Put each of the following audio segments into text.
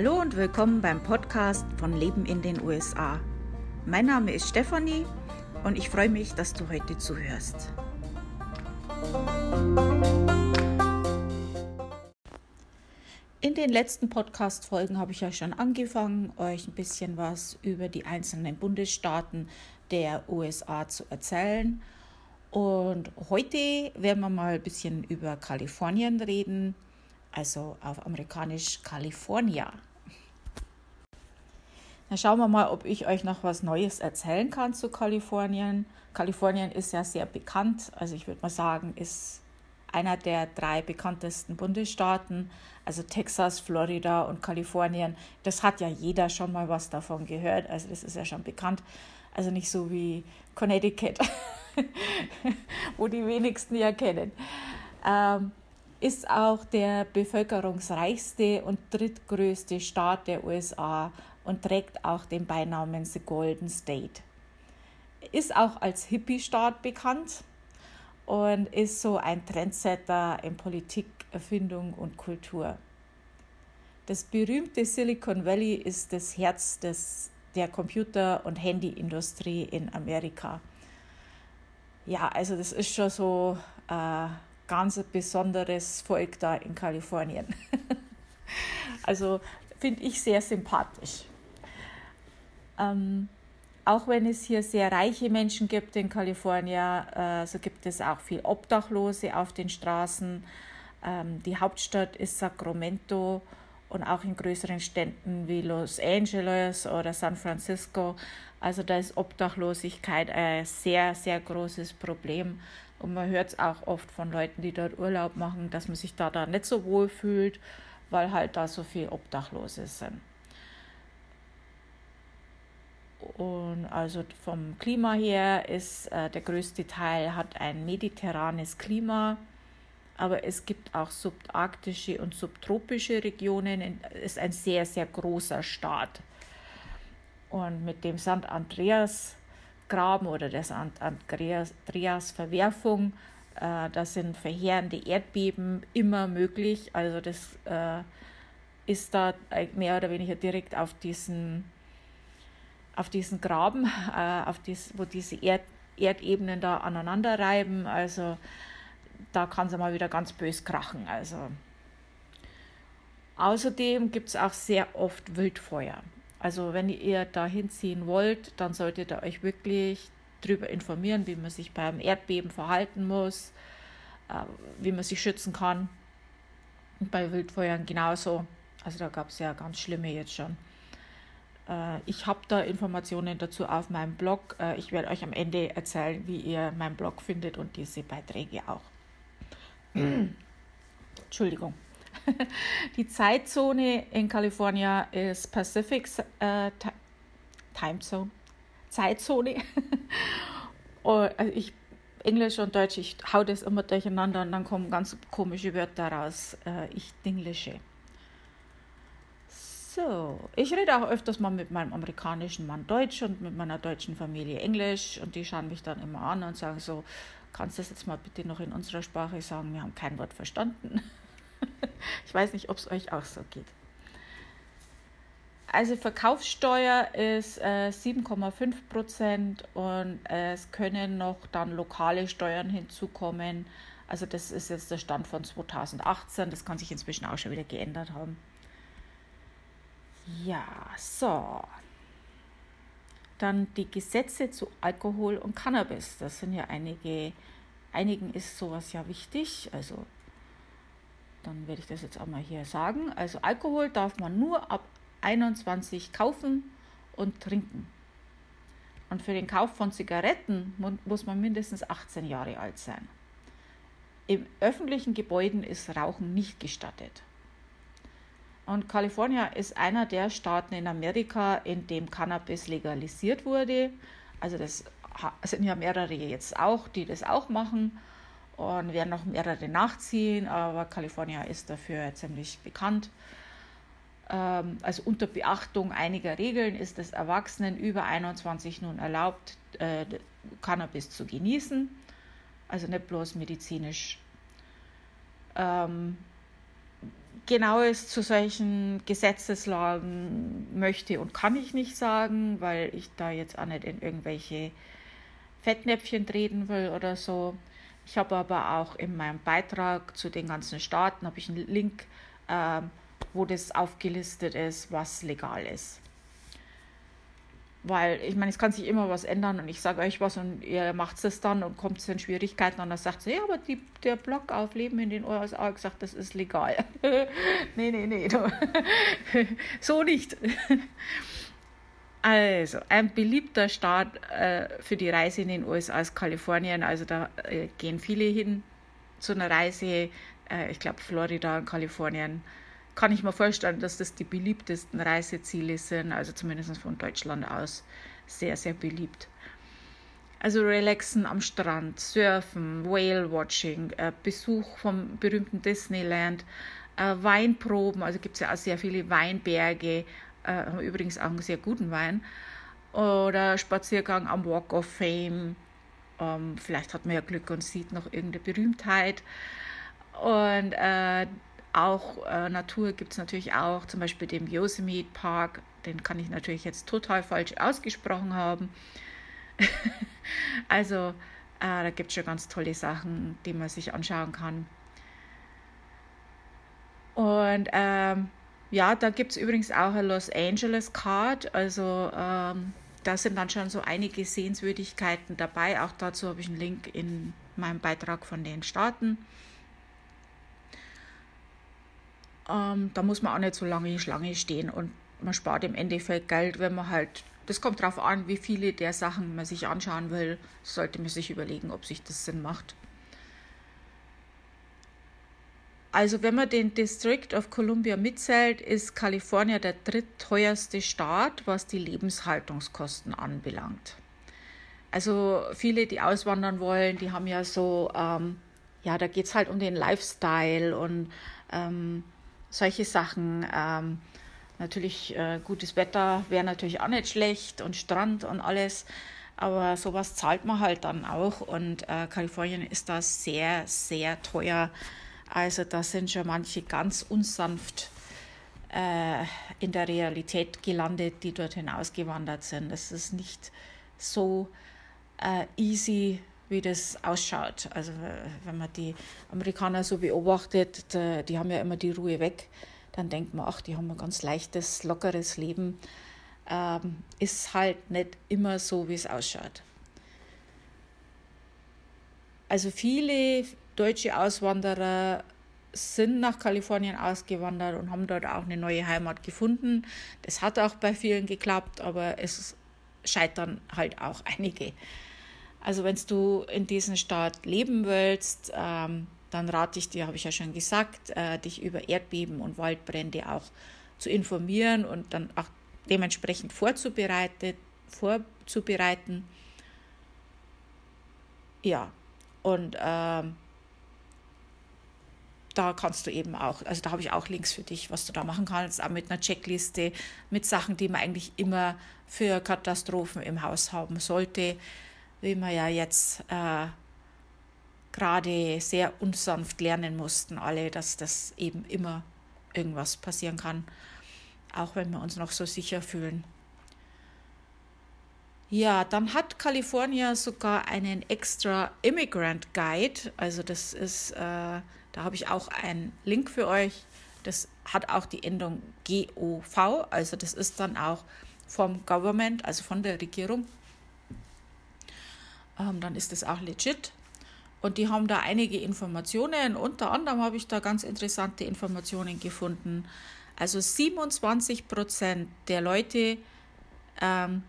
Hallo und willkommen beim Podcast von Leben in den USA. Mein Name ist Stefanie und ich freue mich, dass du heute zuhörst. In den letzten Podcast-Folgen habe ich ja schon angefangen, euch ein bisschen was über die einzelnen Bundesstaaten der USA zu erzählen. Und heute werden wir mal ein bisschen über Kalifornien reden, also auf amerikanisch California. Dann schauen wir mal, ob ich euch noch was Neues erzählen kann zu Kalifornien. Kalifornien ist ja sehr bekannt, also ich würde mal sagen, ist einer der drei bekanntesten Bundesstaaten, also Texas, Florida und Kalifornien. Das hat ja jeder schon mal was davon gehört, also das ist ja schon bekannt. Also nicht so wie Connecticut, wo die wenigsten ja kennen. Ähm, ist auch der bevölkerungsreichste und drittgrößte Staat der USA und trägt auch den Beinamen The Golden State. Ist auch als Hippie-Staat bekannt und ist so ein Trendsetter in Politik, Erfindung und Kultur. Das berühmte Silicon Valley ist das Herz des, der Computer- und Handyindustrie in Amerika. Ja, also das ist schon so äh, ganz besonderes Volk da in Kalifornien. also finde ich sehr sympathisch. Ähm, auch wenn es hier sehr reiche Menschen gibt in Kalifornien, äh, so gibt es auch viel Obdachlose auf den Straßen. Ähm, die Hauptstadt ist Sacramento und auch in größeren Städten wie Los Angeles oder San Francisco. Also da ist Obdachlosigkeit ein sehr, sehr großes Problem. Und man hört es auch oft von Leuten, die dort Urlaub machen, dass man sich da, da nicht so wohl fühlt, weil halt da so viele Obdachlose sind. Und also vom Klima her ist äh, der größte Teil hat ein mediterranes Klima, aber es gibt auch subarktische und subtropische Regionen. Es ist ein sehr, sehr großer Staat. Und mit dem St. Andreas Graben oder der St. Andreas Verwerfung, äh, da sind verheerende Erdbeben immer möglich. Also das äh, ist da mehr oder weniger direkt auf diesen auf diesen Graben, äh, auf dies, wo diese Erd Erdebenen da aneinander reiben. Also da kann es mal wieder ganz bös krachen. Also außerdem gibt es auch sehr oft Wildfeuer. Also wenn ihr da hinziehen wollt, dann solltet ihr euch wirklich darüber informieren, wie man sich beim Erdbeben verhalten muss, äh, wie man sich schützen kann. Und bei Wildfeuern genauso. Also da gab es ja ganz schlimme jetzt schon. Äh, ich habe da Informationen dazu auf meinem Blog. Äh, ich werde euch am Ende erzählen, wie ihr meinen Blog findet und diese Beiträge auch. Entschuldigung. Die Zeitzone in Kalifornien ist Pacific äh, Time Zone. Zeitzone. oh, also ich, Englisch und Deutsch, ich hau das immer durcheinander und dann kommen ganz komische Wörter raus. Äh, ich dinglische. So, ich rede auch öfters mal mit meinem amerikanischen Mann Deutsch und mit meiner deutschen Familie Englisch und die schauen mich dann immer an und sagen so, kannst du das jetzt mal bitte noch in unserer Sprache sagen? Wir haben kein Wort verstanden. ich weiß nicht, ob es euch auch so geht. Also Verkaufssteuer ist äh, 7,5 Prozent und äh, es können noch dann lokale Steuern hinzukommen. Also das ist jetzt der Stand von 2018. Das kann sich inzwischen auch schon wieder geändert haben. Ja, so. Dann die Gesetze zu Alkohol und Cannabis. Das sind ja einige, einigen ist sowas ja wichtig. Also dann werde ich das jetzt auch mal hier sagen. Also Alkohol darf man nur ab 21 kaufen und trinken. Und für den Kauf von Zigaretten muss man mindestens 18 Jahre alt sein. Im öffentlichen Gebäuden ist Rauchen nicht gestattet. Und Kalifornien ist einer der Staaten in Amerika, in dem Cannabis legalisiert wurde. Also das sind ja mehrere jetzt auch, die das auch machen und werden noch mehrere nachziehen, aber Kalifornien ist dafür ziemlich bekannt. Ähm, also unter Beachtung einiger Regeln ist es Erwachsenen über 21 nun erlaubt, äh, Cannabis zu genießen, also nicht bloß medizinisch. Ähm, Genaues zu solchen Gesetzeslagen möchte und kann ich nicht sagen, weil ich da jetzt auch nicht in irgendwelche Fettnäpfchen treten will oder so. Ich habe aber auch in meinem Beitrag zu den ganzen Staaten habe ich einen Link, äh, wo das aufgelistet ist, was legal ist. Weil ich meine, es kann sich immer was ändern und ich sage euch was und ihr macht es dann und kommt es in Schwierigkeiten und dann sagt sie, ja, aber die, der Blog auf Leben in den USA gesagt, das ist legal. nee, nee, nee. so nicht. Also, ein beliebter Staat äh, für die Reise in den USA ist Kalifornien. Also da äh, gehen viele hin zu einer Reise. Äh, ich glaube, Florida und Kalifornien kann ich mir vorstellen, dass das die beliebtesten Reiseziele sind, also zumindest von Deutschland aus sehr, sehr beliebt. Also relaxen am Strand, surfen, Whale-Watching, äh, Besuch vom berühmten Disneyland, äh, Weinproben, also gibt es ja auch sehr viele Weinberge, äh, haben übrigens auch einen sehr guten Wein, oder Spaziergang am Walk of Fame, ähm, vielleicht hat man ja Glück und sieht noch irgendeine Berühmtheit. Und auch äh, Natur gibt es natürlich auch, zum Beispiel den Yosemite Park, den kann ich natürlich jetzt total falsch ausgesprochen haben. also äh, da gibt es schon ganz tolle Sachen, die man sich anschauen kann. Und ähm, ja, da gibt es übrigens auch eine Los Angeles Card, also ähm, da sind dann schon so einige Sehenswürdigkeiten dabei. Auch dazu habe ich einen Link in meinem Beitrag von den Staaten. Ähm, da muss man auch nicht so lange in Schlange stehen und man spart im Endeffekt Geld, wenn man halt, das kommt darauf an, wie viele der Sachen man sich anschauen will, sollte man sich überlegen, ob sich das Sinn macht. Also wenn man den District of Columbia mitzählt, ist Kalifornien der drittteuerste Staat, was die Lebenshaltungskosten anbelangt. Also viele, die auswandern wollen, die haben ja so, ähm, ja, da geht es halt um den Lifestyle und ähm, solche Sachen. Ähm, natürlich äh, gutes Wetter wäre natürlich auch nicht schlecht und Strand und alles. Aber sowas zahlt man halt dann auch. Und äh, Kalifornien ist da sehr, sehr teuer. Also da sind schon manche ganz unsanft äh, in der Realität gelandet, die dort hinausgewandert sind. Das ist nicht so äh, easy, wie das ausschaut. Also wenn man die Amerikaner so beobachtet, die haben ja immer die Ruhe weg, dann denkt man, ach, die haben ein ganz leichtes, lockeres Leben. Ähm, ist halt nicht immer so, wie es ausschaut. Also viele deutsche Auswanderer sind nach Kalifornien ausgewandert und haben dort auch eine neue Heimat gefunden. Das hat auch bei vielen geklappt, aber es scheitern halt auch einige. Also wenn du in diesem Staat leben willst, ähm, dann rate ich dir, habe ich ja schon gesagt, äh, dich über Erdbeben und Waldbrände auch zu informieren und dann auch dementsprechend vorzubereiten. vorzubereiten. Ja, und ähm, da kannst du eben auch, also da habe ich auch Links für dich, was du da machen kannst, auch mit einer Checkliste, mit Sachen, die man eigentlich immer für Katastrophen im Haus haben sollte wie wir ja jetzt äh, gerade sehr unsanft lernen mussten, alle, dass das eben immer irgendwas passieren kann, auch wenn wir uns noch so sicher fühlen. Ja, dann hat Kalifornien sogar einen extra Immigrant Guide. Also das ist, äh, da habe ich auch einen Link für euch. Das hat auch die Endung GOV. Also das ist dann auch vom Government, also von der Regierung ähm, dann ist das auch legit. Und die haben da einige Informationen. Unter anderem habe ich da ganz interessante Informationen gefunden. Also 27 Prozent der Leute, ähm,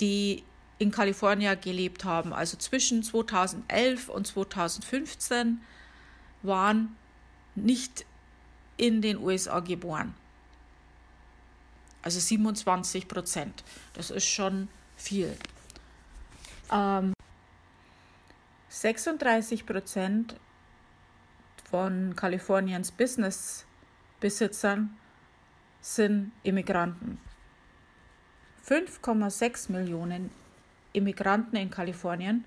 die in Kalifornien gelebt haben, also zwischen 2011 und 2015, waren nicht in den USA geboren. Also 27 Prozent. Das ist schon viel. Ähm, 36 Prozent von Kaliforniens Business-Besitzern sind Immigranten. 5,6 Millionen Immigranten in Kalifornien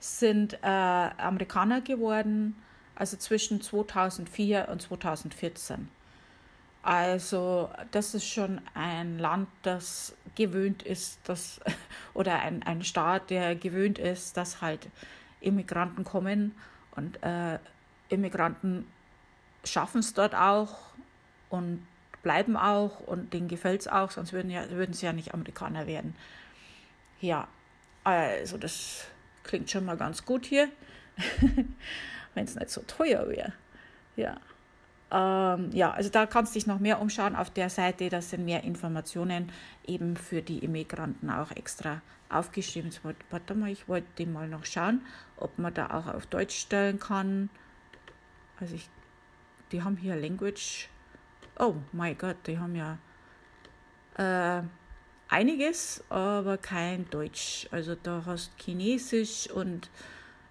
sind äh, Amerikaner geworden, also zwischen 2004 und 2014. Also das ist schon ein Land, das gewöhnt ist, dass, oder ein, ein Staat, der gewöhnt ist, dass halt Immigranten kommen und äh, Immigranten schaffen es dort auch und bleiben auch und denen gefällt es auch, sonst würden, ja, würden sie ja nicht Amerikaner werden. Ja, also das klingt schon mal ganz gut hier, wenn es nicht so teuer wäre. Ja. Ähm, ja, also da kannst du dich noch mehr umschauen auf der Seite. Da sind mehr Informationen eben für die Immigranten auch extra aufgeschrieben. Warte mal, ich wollte mal noch schauen, ob man da auch auf Deutsch stellen kann. Also ich, die haben hier Language. Oh mein Gott, die haben ja äh, einiges, aber kein Deutsch. Also da hast Chinesisch und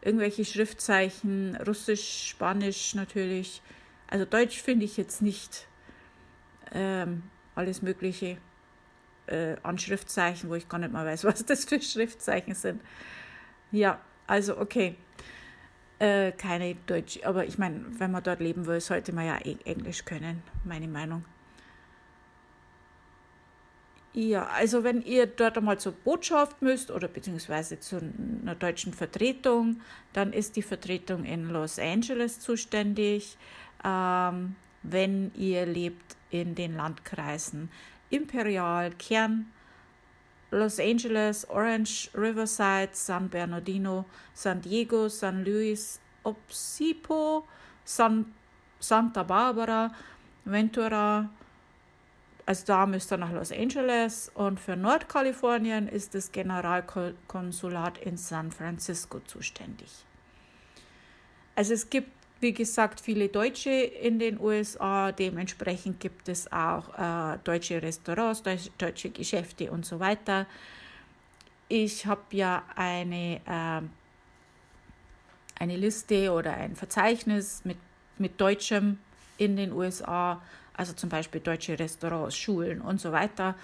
irgendwelche Schriftzeichen, Russisch, Spanisch natürlich. Also Deutsch finde ich jetzt nicht ähm, alles Mögliche äh, an Schriftzeichen, wo ich gar nicht mal weiß, was das für Schriftzeichen sind. Ja, also okay. Äh, keine Deutsch, aber ich meine, wenn man dort leben will, sollte man ja e-, Englisch können, meine Meinung. Ja, also wenn ihr dort einmal zur Botschaft müsst oder beziehungsweise zu einer deutschen Vertretung, dann ist die Vertretung in Los Angeles zuständig. Ähm, wenn ihr lebt in den Landkreisen Imperial, Kern, Los Angeles, Orange, Riverside, San Bernardino, San Diego, San Luis, Obsipo, San, Santa Barbara, Ventura, also da müsst ihr nach Los Angeles und für Nordkalifornien ist das Generalkonsulat in San Francisco zuständig. Also es gibt wie gesagt, viele Deutsche in den USA. Dementsprechend gibt es auch äh, deutsche Restaurants, deutsche Geschäfte und so weiter. Ich habe ja eine, äh, eine Liste oder ein Verzeichnis mit, mit Deutschem in den USA, also zum Beispiel deutsche Restaurants, Schulen und so weiter.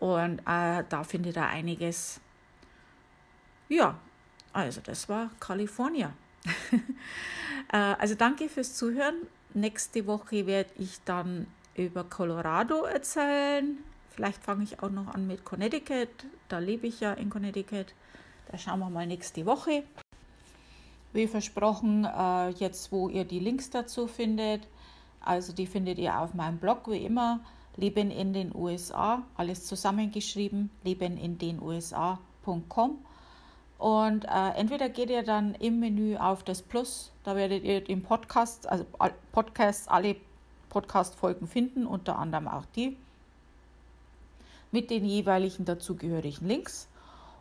Und äh, da findet ihr einiges. Ja, also das war Kalifornien. Äh, also danke fürs Zuhören. Nächste Woche werde ich dann über Colorado erzählen. Vielleicht fange ich auch noch an mit Connecticut. Da lebe ich ja in Connecticut. Da schauen wir mal nächste Woche. Wie versprochen, äh, jetzt wo ihr die Links dazu findet. Also die findet ihr auf meinem Blog wie immer. Leben in den USA, alles zusammengeschrieben, lebenindenusa.com. Und äh, entweder geht ihr dann im Menü auf das Plus, da werdet ihr den Podcast, also Podcasts, alle Podcast-Folgen finden, unter anderem auch die, mit den jeweiligen dazugehörigen Links.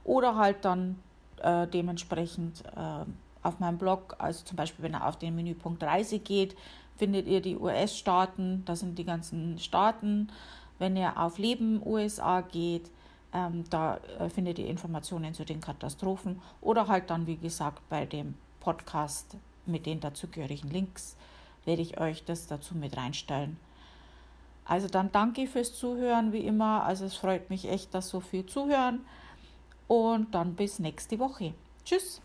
Oder halt dann äh, dementsprechend äh, auf meinem Blog, also zum Beispiel, wenn ihr auf den Menüpunkt Reise geht, findet ihr die US-Staaten, da sind die ganzen Staaten. Wenn ihr auf Leben USA geht, ähm, da äh, findet ihr Informationen zu den Katastrophen oder halt dann, wie gesagt, bei dem Podcast mit den dazugehörigen Links werde ich euch das dazu mit reinstellen. Also dann danke fürs Zuhören, wie immer. Also es freut mich echt, dass so viel zuhören. Und dann bis nächste Woche. Tschüss.